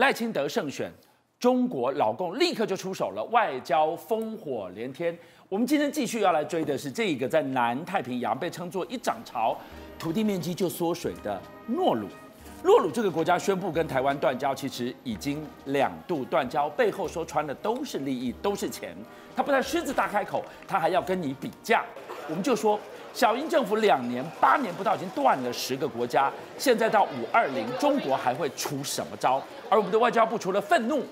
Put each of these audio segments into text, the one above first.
赖清德胜选，中国老共立刻就出手了，外交烽火连天。我们今天继续要来追的是这个在南太平洋被称作一涨潮，土地面积就缩水的诺鲁。诺鲁这个国家宣布跟台湾断交，其实已经两度断交，背后说穿的都是利益，都是钱。他不但狮子大开口，他还要跟你比价。我们就说，小英政府两年八年不到，已经断了十个国家，现在到五二零，中国还会出什么招？而我们的外交部除了愤怒，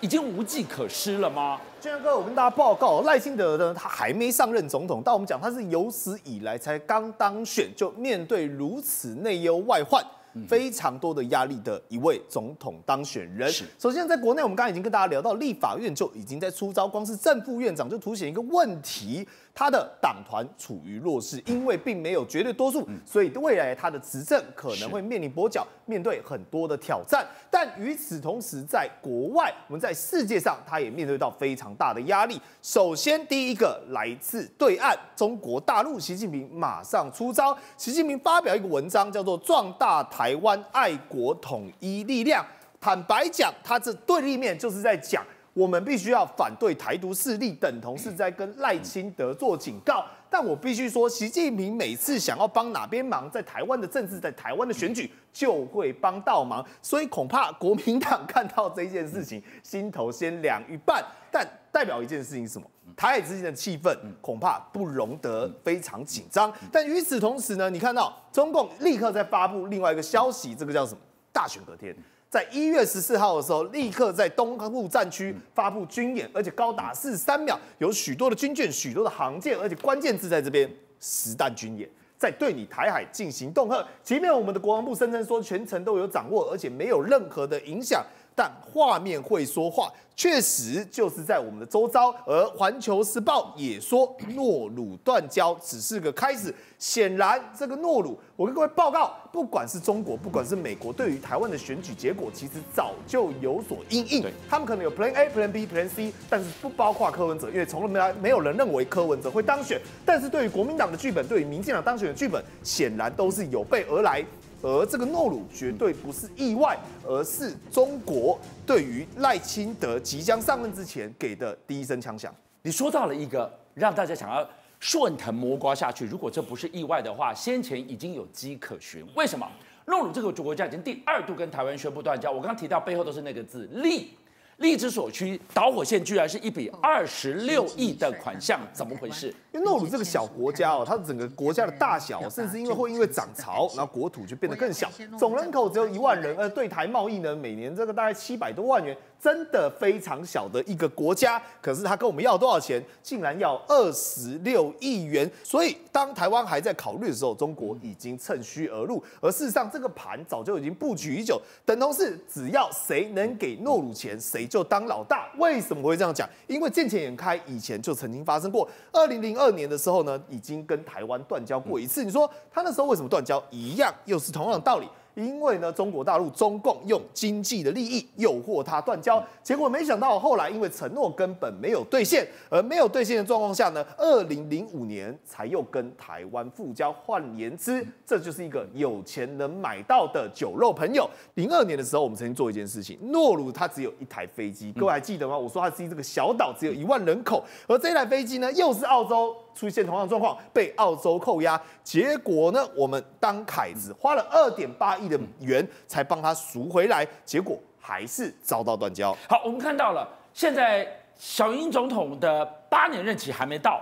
已经无计可施了吗？俊哥，我跟大家报告，赖清德呢，他还没上任总统，但我们讲他是有史以来才刚当选，就面对如此内忧外患。非常多的压力的一位总统当选人。首先在国内，我们刚刚已经跟大家聊到，立法院就已经在出招，光是正副院长就凸显一个问题。他的党团处于弱势，因为并没有绝对多数，所以未来他的执政可能会面临跛脚，面对很多的挑战。但与此同时，在国外，我们在世界上，他也面对到非常大的压力。首先，第一个来自对岸中国大陆，习近平马上出招。习近平发表一个文章，叫做《壮大台台湾爱国统一力量》。坦白讲，他这对立面就是在讲。我们必须要反对台独势力，等同是在跟赖清德做警告。但我必须说，习近平每次想要帮哪边忙，在台湾的政治，在台湾的选举，就会帮倒忙。所以恐怕国民党看到这件事情，心头先凉一半。但代表一件事情是什么？台海之间的气氛恐怕不容得非常紧张。但与此同时呢，你看到中共立刻在发布另外一个消息，这个叫什么？大选隔天。在一月十四号的时候，立刻在东部战区发布军演，而且高达四十三秒，有许多的军舰、许多的航舰，而且关键字在这边实弹军演，在对你台海进行恫吓。即便我们的国防部声称说全程都有掌握，而且没有任何的影响，但画面会说话。确实就是在我们的周遭，而《环球时报》也说诺鲁断交只是个开始。显然，这个诺鲁，我跟各位报告，不管是中国，不管是美国，对于台湾的选举结果，其实早就有所阴应。他们可能有 Plan A、Plan B、Plan C，但是不包括柯文哲，因为从来没来没有人认为柯文哲会当选。但是对于国民党的剧本，对于民进党当选的剧本，显然都是有备而来。而这个诺鲁绝对不是意外，而是中国对于赖清德即将上任之前给的第一声枪响。你说到了一个让大家想要顺藤摸瓜下去。如果这不是意外的话，先前已经有迹可循。为什么？诺鲁这个国家已经第二度跟台湾宣布断交。我刚刚提到背后都是那个字“利”。利之所趋，导火线居然是一笔二十六亿的款项，怎么回事？因为诺鲁这个小国家哦，它整个国家的大小，甚至因为会因为涨潮，然后国土就变得更小，总人口只有一万人，而对台贸易呢，每年这个大概七百多万元。真的非常小的一个国家，可是他跟我们要多少钱？竟然要二十六亿元。所以当台湾还在考虑的时候，中国已经趁虚而入。而事实上，这个盘早就已经布局已久，等同是只要谁能给诺鲁钱，谁就当老大。为什么会这样讲？因为见钱眼开，以前就曾经发生过。二零零二年的时候呢，已经跟台湾断交过一次。你说他那时候为什么断交？一样又是同样的道理。因为呢，中国大陆中共用经济的利益诱惑他断交，结果没想到后来因为承诺根本没有兑现，而没有兑现的状况下呢，二零零五年才又跟台湾复交。换言之，这就是一个有钱能买到的酒肉朋友。零二年的时候，我们曾经做一件事情，诺鲁它只有一台飞机，各位还记得吗？我说它是这个小岛，只有一万人口，而这台飞机呢，又是澳洲。出现同样的状况，被澳洲扣押，结果呢，我们当凯子花了二点八亿的元才帮他赎回来，结果还是遭到断交。好，我们看到了，现在小英总统的八年任期还没到，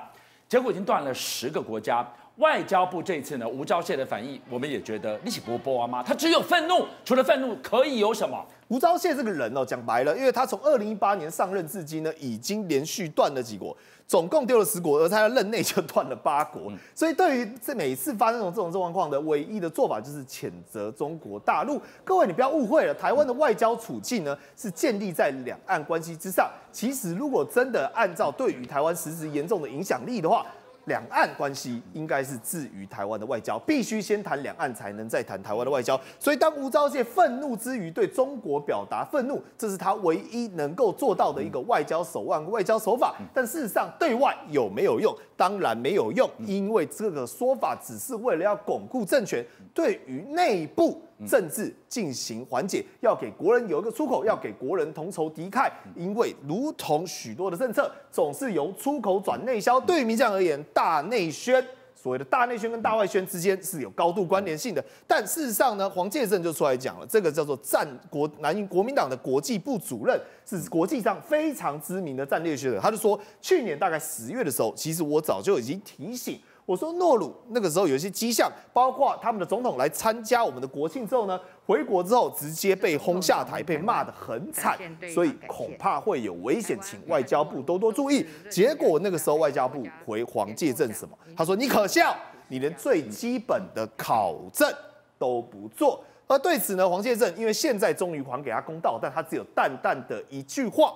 结果已经断了十个国家。外交部这次呢，吴钊燮的反应，我们也觉得你是波波啊吗？他只有愤怒，除了愤怒可以有什么？吴钊燮这个人哦，讲白了，因为他从二零一八年上任至今呢，已经连续断了几国。总共丢了十国，而他的任内就断了八国，所以对于这每次发生这种这种状况的唯一的做法就是谴责中国大陆。各位，你不要误会了，台湾的外交处境呢是建立在两岸关系之上。其实，如果真的按照对于台湾实质严重的影响力的话，两岸关系应该是置于台湾的外交，必须先谈两岸，才能再谈台湾的外交。所以，当吴钊燮愤怒之余对中国表达愤怒，这是他唯一能够做到的一个外交手腕、外交手法。但事实上，对外有没有用？当然没有用，因为这个说法只是为了要巩固政权。对于内部，政治进行缓解，要给国人有一个出口，要给国人同仇敌忾。因为如同许多的政策总是由出口转内销，对于民进而言，大内宣。所谓的大内宣跟大外宣之间是有高度关联性的，但事实上呢，黄介正就出来讲了，这个叫做战国南国民党的国际部主任，是国际上非常知名的战略学者，他就说，去年大概十月的时候，其实我早就已经提醒。我说诺鲁那个时候有一些迹象，包括他们的总统来参加我们的国庆之后呢，回国之后直接被轰下台，被骂得很惨，所以恐怕会有危险，请外交部多多注意。结果那个时候外交部回黄介正什么？他说你可笑，你连最基本的考证都不做。而对此呢，黄介正因为现在终于还给他公道，但他只有淡淡的一句话，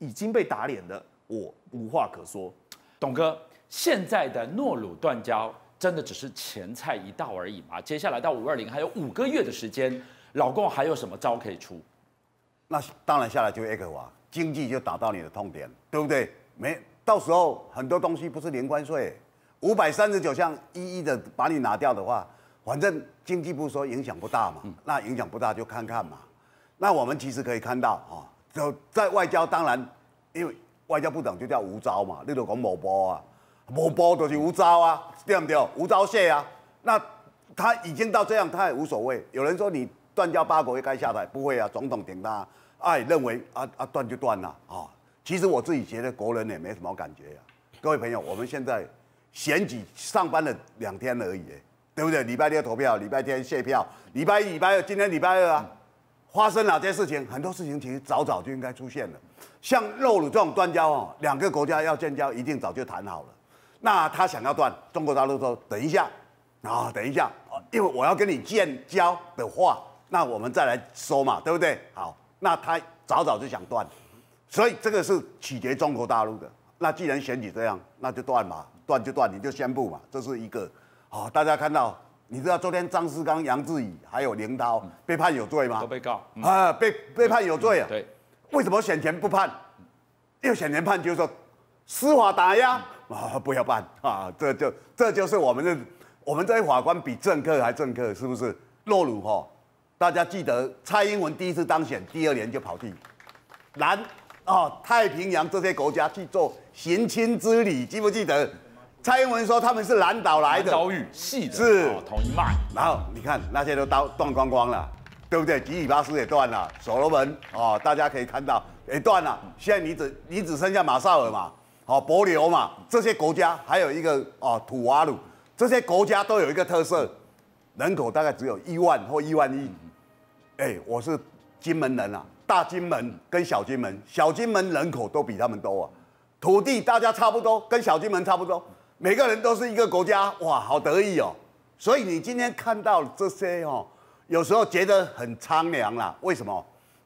已经被打脸了，我无话可说。董哥。现在的诺鲁断交真的只是前菜一道而已吗？接下来到五二零还有五个月的时间，老共还有什么招可以出？那当然下来就一个话，经济就打到你的痛点，对不对？没到时候很多东西不是零关税，五百三十九项一一的把你拿掉的话，反正经济部说影响不大嘛，那影响不大就看看嘛。那我们其实可以看到啊，就在外交，当然因为外交部长就叫吴钊嘛，例如讲某波啊。无波就是无招啊，对不对？无招谢啊。那他已经到这样，他也无所谓。有人说你断交八国会该下台，不会啊。总统顶他，哎，认为啊啊断就断了啊、其实我自己觉得国人也没什么感觉呀、啊。各位朋友，我们现在选举上班了两天而已，对不对？礼拜六投票，礼拜天谢票，礼拜一、礼拜二，今天礼拜二啊，发生哪些事情？很多事情其实早早就应该出现了。像肉鲁这种断交哦，两个国家要建交，一定早就谈好了。那他想要断，中国大陆说等一下，啊，等一下，因为我要跟你建交的话，那我们再来说嘛，对不对？好，那他早早就想断，所以这个是取决中国大陆的。那既然选举这样，那就断嘛，断就断，你就宣布嘛，这是一个。好，大家看到，你知道昨天张世刚、杨志宇还有林涛被判有罪吗？都被告啊，被被判有罪啊。对，为什么选前不判？因为选前判就是说司法打压。啊，不要办啊！这就这就是我们的，我们这些法官比政客还政客，是不是？诺鲁哈，大家记得蔡英文第一次当选，第二年就跑去南啊太平洋这些国家去做行亲之礼，记不记得？蔡英文说他们是南岛来的，岛屿系的，是同一脉。然后你看那些都刀断光光了，对不对？吉里巴斯也断了，所罗门啊，大家可以看到也断了。现在你只你只剩下马绍尔嘛。好，帛琉嘛，这些国家还有一个哦，土瓦鲁，这些国家都有一个特色，人口大概只有一万或一万一。哎，我是金门人啊，大金门跟小金门，小金门人口都比他们多啊，土地大家差不多，跟小金门差不多，每个人都是一个国家，哇，好得意哦。所以你今天看到这些哦，有时候觉得很苍凉啦，为什么？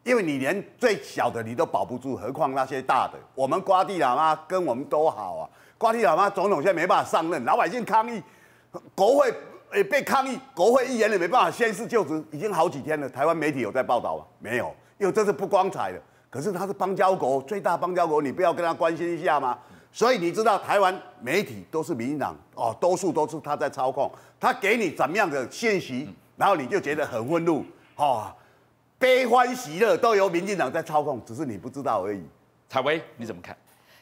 因为你连最小的你都保不住，何况那些大的？我们瓜地喇嘛跟我们都好啊。瓜地喇嘛总统现在没办法上任，老百姓抗议，国会也被抗议，国会议员也没办法宣誓就职，已经好几天了。台湾媒体有在报道吗？没有，因为这是不光彩的。可是他是邦交国，最大邦交国，你不要跟他关心一下吗？所以你知道台湾媒体都是民进党哦，多数都是他在操控，他给你怎么样的信息，然后你就觉得很愤怒哦。悲欢喜乐都由民进党在操控，只是你不知道而已。采薇，你怎么看？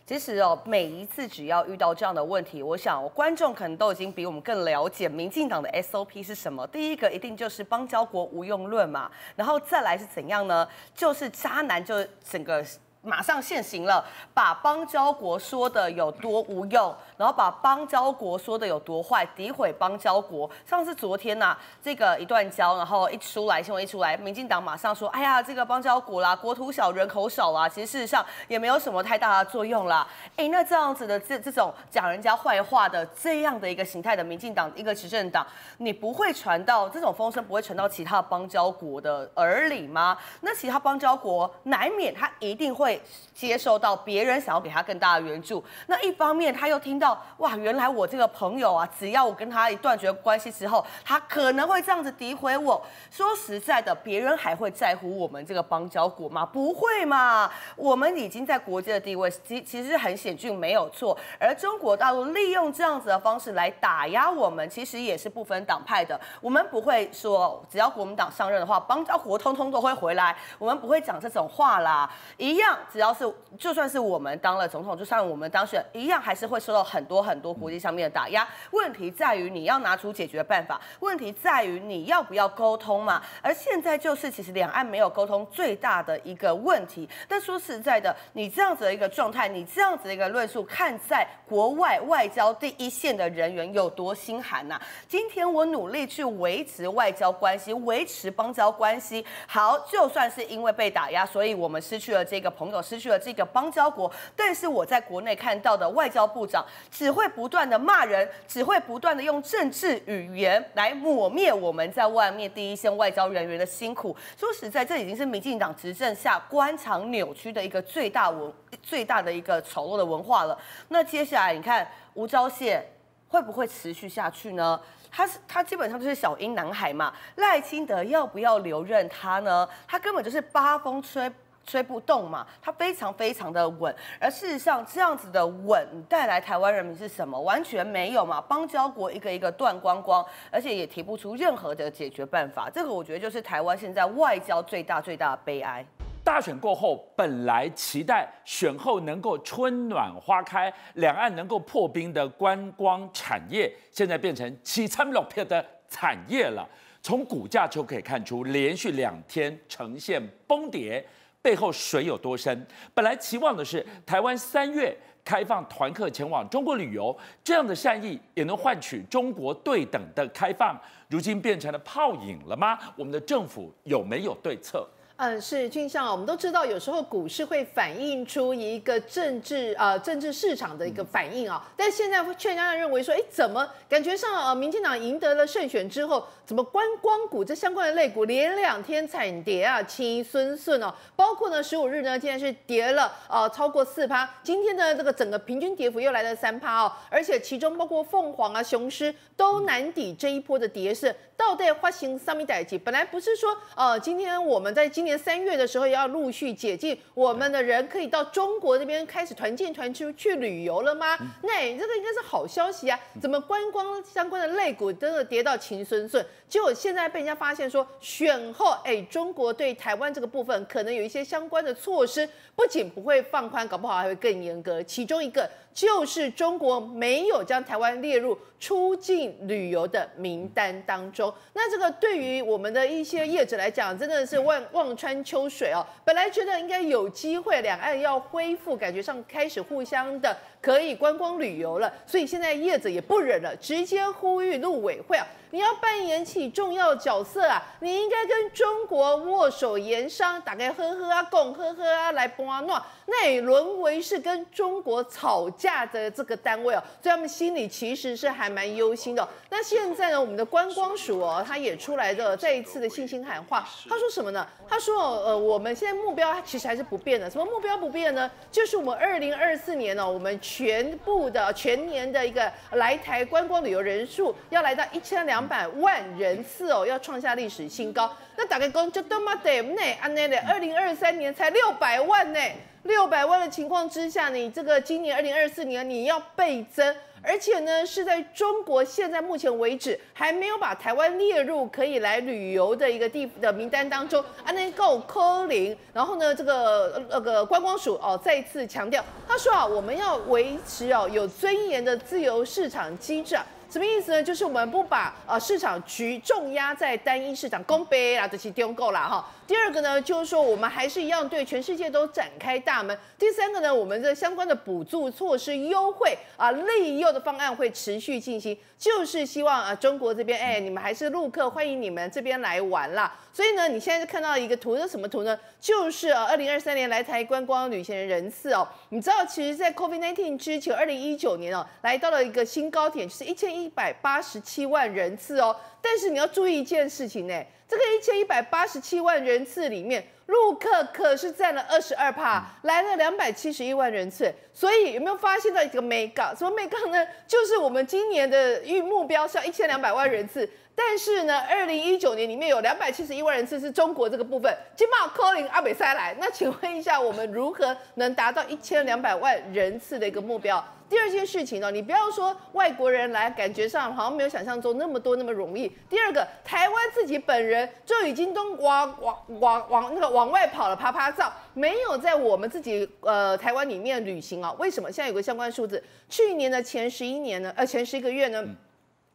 其实哦，每一次只要遇到这样的问题，我想观众可能都已经比我们更了解民进党的 SOP 是什么。第一个一定就是邦交国无用论嘛，然后再来是怎样呢？就是渣男就整个。马上现行了，把邦交国说的有多无用，然后把邦交国说的有多坏，诋毁邦交国。上次昨天呐、啊，这个一断交，然后一出来新闻一出来，民进党马上说，哎呀，这个邦交国啦，国土小人口少啦，其实事实上也没有什么太大的作用啦。哎，那这样子的这这种讲人家坏话的这样的一个形态的民进党一个执政党，你不会传到这种风声不会传到其他邦交国的耳里吗？那其他邦交国难免他一定会。接受到别人想要给他更大的援助，那一方面他又听到。到哇，原来我这个朋友啊，只要我跟他一断绝关系之后，他可能会这样子诋毁我。说实在的，别人还会在乎我们这个邦交国吗？不会嘛，我们已经在国际的地位其其实很险峻，没有错。而中国大陆利用这样子的方式来打压我们，其实也是不分党派的。我们不会说，只要国民党上任的话，邦交国通通都会回来。我们不会讲这种话啦。一样，只要是就算是我们当了总统，就算我们当选，一样还是会受到很多很多国际上面的打压。问题在于你要拿出解决办法，问题在于你要不要沟通嘛。而现在就是其实两岸没有沟通最大的一个问题。但说实在的，你这样子的一个状态，你这样子的一个论述，看在国外外交第一线的人员有多心寒呐、啊？今天我努力去维持外交关系，维持邦交关系，好，就算是因为被打压，所以我们失去了这个朋友，失去了这个邦交国。但是我在国内看到的外交部长只会不断的骂人，只会不断的用政治语言来抹灭我们在外面第一线外交人员的辛苦。说实在，这已经是民进党执政下官场扭曲的一个最大文最大的一个丑陋的文化了。那接下来你看吴钊燮会不会持续下去呢？他是他基本上就是小英男孩嘛，赖清德要不要留任他呢？他根本就是八风吹吹不动嘛，它非常非常的稳。而事实上，这样子的稳带来台湾人民是什么？完全没有嘛，邦交国一个一个断光光，而且也提不出任何的解决办法。这个我觉得就是台湾现在外交最大最大的悲哀。大选过后，本来期待选后能够春暖花开，两岸能够破冰的观光产业，现在变成凄惨落魄的产业了。从股价就可以看出，连续两天呈现崩跌，背后水有多深。本来期望的是台湾三月开放团客前往中国旅游，这样的善意也能换取中国对等的开放，如今变成了泡影了吗？我们的政府有没有对策？嗯，是俊相，我们都知道，有时候股市会反映出一个政治呃政治市场的一个反应啊。但现在却让人认为说，哎，怎么感觉上呃民进党赢得了胜选之后，怎么观光股这相关的类股连两天惨跌啊，轻孙顺哦，包括呢十五日呢，竟然是跌了呃超过四趴，今天呢这个整个平均跌幅又来了三趴哦，而且其中包括凤凰啊、雄狮都难抵这一波的跌势。到底发生什么代志？本来不是说呃今天我们在今年三月的时候要陆续解禁，我们的人可以到中国那边开始团建团出去旅游了吗？那这个应该是好消息啊！怎么观光相关的类股真的跌到情孙顺？结果现在被人家发现说，选后哎，中国对台湾这个部分可能有一些相关的措施，不仅不会放宽，搞不好还会更严格。其中一个。就是中国没有将台湾列入出境旅游的名单当中，那这个对于我们的一些业者来讲，真的是望望穿秋水哦。本来觉得应该有机会，两岸要恢复，感觉上开始互相的可以观光旅游了，所以现在业者也不忍了，直接呼吁陆委会啊。你要扮演起重要角色啊！你应该跟中国握手言商，大概呵呵啊，共呵呵啊，来帮啊弄，那也沦为是跟中国吵架的这个单位哦，所以他们心里其实是还蛮忧心的哦。那现在呢，我们的观光署哦，他也出来的再一次的信心喊话，他说什么呢？他说呃，我们现在目标其实还是不变的，什么目标不变呢？就是我们二零二四年呢，我们全部的全年的一个来台观光旅游人数要来到一千两。百万人次哦，要创下历史新高。那打开工就多么的呢？安内的二零二三年才六百万呢，六百万的情况之下，你这个今年二零二四年你要倍增，而且呢是在中国现在目前为止还没有把台湾列入可以来旅游的一个地的名单当中。安内够科林，然后呢这个那个观光署哦再次强调，他说啊我们要维持哦有尊严的自由市场机制。什么意思呢？就是我们不把呃市场局重压在单一市场，公杯啦，这些丢够了哈。第二个呢，就是说我们还是一样对全世界都展开大门。第三个呢，我们的相关的补助措施优惠啊，利诱的方案会持续进行，就是希望啊中国这边哎，你们还是陆客，欢迎你们这边来玩啦。所以呢，你现在看到一个图是什么图呢？就是啊，二零二三年来台观光旅行的人次哦，你知道其实，在 COVID-19 之前，二零一九年哦，来到了一个新高点，就是一千一百八十七万人次哦。但是你要注意一件事情呢。这个一千一百八十七万人次里面，陆客可是占了二十二趴，来了两百七十一万人次。所以有没有发现到一个眉角？什么眉角呢？就是我们今年的预目标是要一千两百万人次。但是呢，二零一九年里面有两百七十一万人次是中国这个部分，金茂、科林、阿北塞来。那请问一下，我们如何能达到一千两百万人次的一个目标？第二件事情呢，你不要说外国人来，感觉上好像没有想象中那么多那么容易。第二个，台湾自己本人就已经都往往往往那个往外跑了，趴趴走，没有在我们自己呃台湾里面旅行啊？为什么？现在有个相关数字，去年的前十一年呢，呃前十一个月呢？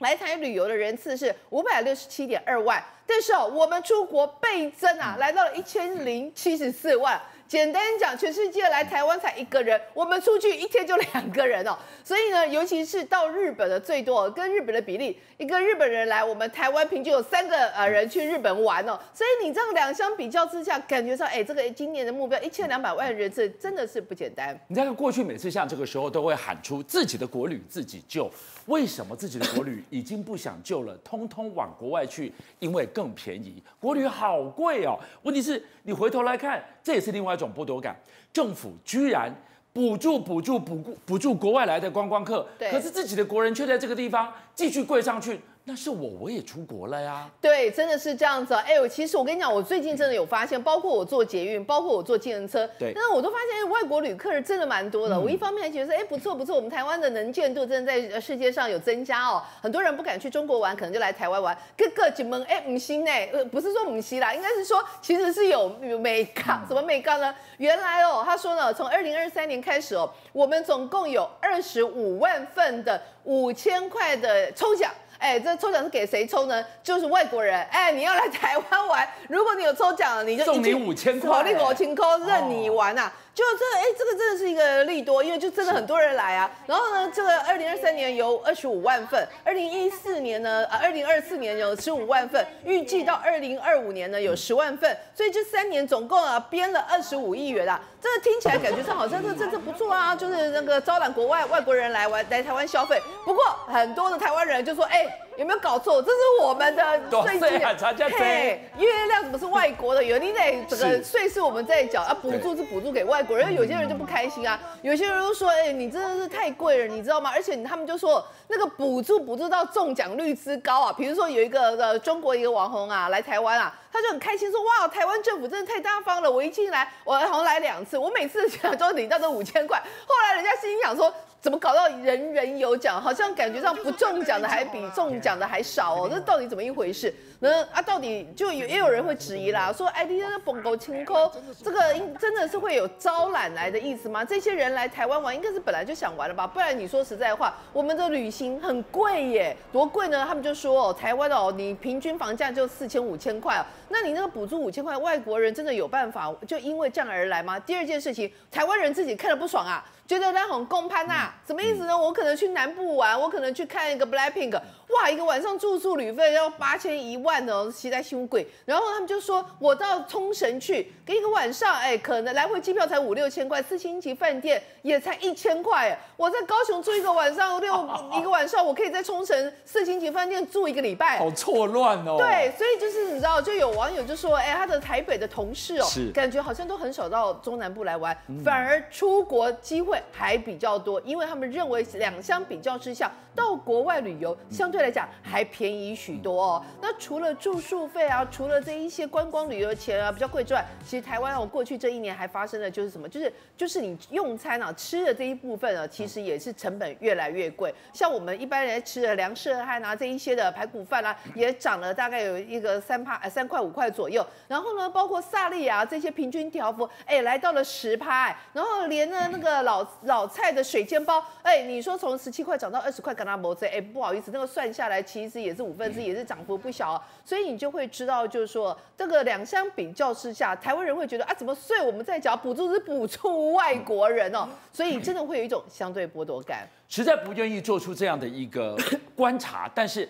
来台旅游的人次是五百六十七点二万，但是哦，我们出国倍增啊，来到了一千零七十四万。简单讲，全世界来台湾才一个人，我们出去一天就两个人哦。所以呢，尤其是到日本的最多，跟日本的比例，一个日本人来，我们台湾平均有三个呃人去日本玩哦。所以你这样两相比较之下，感觉上，哎，这个今年的目标一千两百万人次真的是不简单。你再看过去每次像这个时候都会喊出自己的国旅自己救，为什么自己的国旅已经不想救了，通通往国外去？因为更便宜，国旅好贵哦。问题是你回头来看，这也是另外一种剥夺感，政府居然补助、补助、补助、补助国外来的观光客，可是自己的国人却在这个地方继续跪上去。那是我，我也出国了呀。对，真的是这样子。哎，我其实我跟你讲，我最近真的有发现，包括我坐捷运，包括我坐计程车，对，但是我都发现外国旅客是真的蛮多的。嗯、我一方面还觉得说，哎，不错不错，我们台湾的能见度真的在世界上有增加哦。很多人不敢去中国玩，可能就来台湾玩。各个几门哎，五星呢？呃，不是说五星啦，应该是说其实是有有美港，什么美港呢？原来哦，他说呢，从二零二三年开始哦，我们总共有二十五万份的五千块的抽奖。哎，这抽奖是给谁抽呢？就是外国人。哎，你要来台湾玩，如果你有抽奖，你就送你五千块，火力五千块任你玩呐、啊。就这，哎，这个真的是一个利多，因为就真的很多人来啊。然后呢，这个二零二三年有二十五万份，二零一四年呢，啊，二零二四年有十五万份，预计到二零二五年呢有十万份，所以这三年总共啊编了二十五亿元啊。这听起来感觉上好像这这这不错啊，就是那个招揽国外外国人来玩来台湾消费。不过很多的台湾人就说，哎，有没有搞错？这是我们的税金，嘿，月亮怎么是外国的？有你得这个税是我们在缴啊，补助是补助给外。国人有些人就不开心啊，有些人都说，哎，你真的是太贵了，你知道吗？而且他们就说那个补助补助到中奖率之高啊，比如说有一个呃中国一个网红啊来台湾啊，他就很开心说，哇，台湾政府真的太大方了，我一进来我好像来两次，我每次想都领到这五千块。后来人家心想说。怎么搞到人人有奖？好像感觉上不中奖的还比中奖的还少哦，这到底怎么一回事？那啊，到底就有也有人会质疑啦，说哎，你那个蹦狗清空，这个应真的是会有招揽来的意思吗？这些人来台湾玩，应该是本来就想玩了吧？不然你说实在话，我们的旅行很贵耶，多贵呢？他们就说哦，台湾哦，你平均房价就四千五千块哦，那你那个补助五千块，外国人真的有办法就因为这样而来吗？第二件事情，台湾人自己看了不爽啊。觉得那很共攀呐，什么意思呢？我可能去南部玩，我可能去看一个 Blackpink，哇，一个晚上住宿旅费要八千一万哦，实在凶贵。然后他们就说，我到冲绳去，给一个晚上，哎，可能来回机票才五六千块，四星级饭店也才一千块。我在高雄住一个晚上六 一个晚上，我可以在冲绳四星级饭店住一个礼拜，好错乱哦。对，所以就是你知道，就有网友就说，哎，他的台北的同事哦，是感觉好像都很少到中南部来玩，反而出国机会。还比较多，因为他们认为两相比较之下，到国外旅游相对来讲还便宜许多哦。那除了住宿费啊，除了这一些观光旅游钱啊比较贵之外，其实台湾哦过去这一年还发生的就是什么？就是就是你用餐啊吃的这一部分啊，其实也是成本越来越贵。像我们一般人吃的粮食汉啊这一些的排骨饭啊，也涨了大概有一个三趴三块五块左右。然后呢，包括萨莉亚这些平均条幅，哎，来到了十趴。然后连呢那个老老菜的水煎包，哎，你说从十七块涨到二十块，跟他没这，哎，不好意思，那个算下来其实也是五分之一，也是涨幅不小啊。所以你就会知道，就是说这个两相比较之下，台湾人会觉得啊，怎么税我们在缴，补助是补助外国人哦，所以真的会有一种相对剥夺感。实在不愿意做出这样的一个观察，但是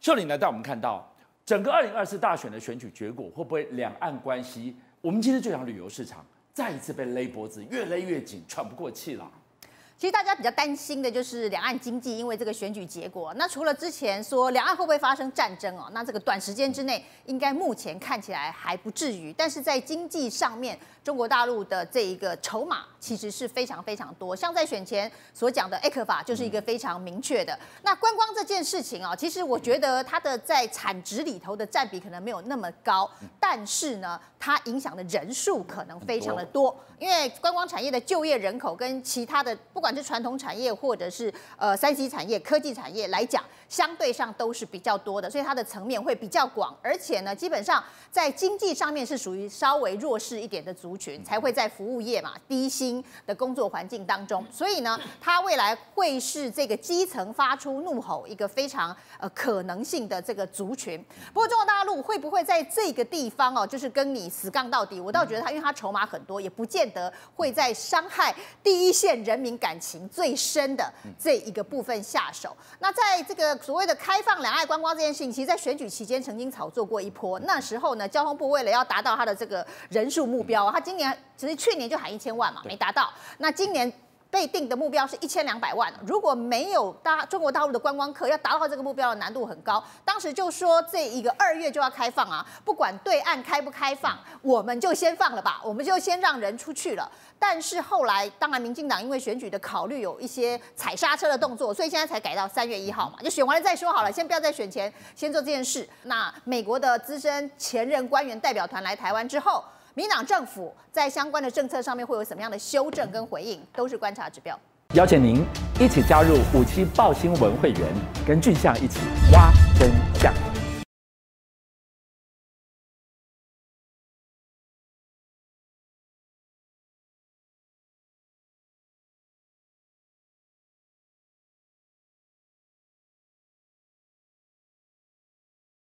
秀玲呢带我们看到整个二零二四大选的选举结果，会不会两岸关系？我们今天就讲旅游市场再一次被勒脖子，越勒越紧，喘不过气了。其实大家比较担心的就是两岸经济，因为这个选举结果。那除了之前说两岸会不会发生战争哦，那这个短时间之内应该目前看起来还不至于。但是在经济上面，中国大陆的这一个筹码其实是非常非常多。像在选前所讲的 ECFA 就是一个非常明确的。那观光这件事情啊，其实我觉得它的在产值里头的占比可能没有那么高，但是呢，它影响的人数可能非常的多，因为观光产业的就业人口跟其他的不管。是传统产业或者是呃三 C 产业、科技产业来讲，相对上都是比较多的，所以它的层面会比较广，而且呢，基本上在经济上面是属于稍微弱势一点的族群，才会在服务业嘛低薪的工作环境当中，所以呢，他未来会是这个基层发出怒吼一个非常呃可能性的这个族群。不过中国大陆会不会在这个地方哦，就是跟你死杠到底？我倒觉得他，因为他筹码很多，也不见得会在伤害第一线人民感情最深的这一个部分下手。那在这个所谓的开放两岸观光这件事情，其实，在选举期间曾经炒作过一波。那时候呢，交通部为了要达到他的这个人数目标，他今年其实去年就喊一千万嘛，没达到。那今年。被定的目标是一千两百万，如果没有大中国大陆的观光客，要达到这个目标的难度很高。当时就说这一个二月就要开放啊，不管对岸开不开放，我们就先放了吧，我们就先让人出去了。但是后来，当然民进党因为选举的考虑有一些踩刹车的动作，所以现在才改到三月一号嘛，就选完了再说好了，先不要再选前先做这件事。那美国的资深前任官员代表团来台湾之后。民党政府在相关的政策上面会有什么样的修正跟回应，都是观察指标。邀请您一起加入五七报新闻会员，跟俊相一起挖。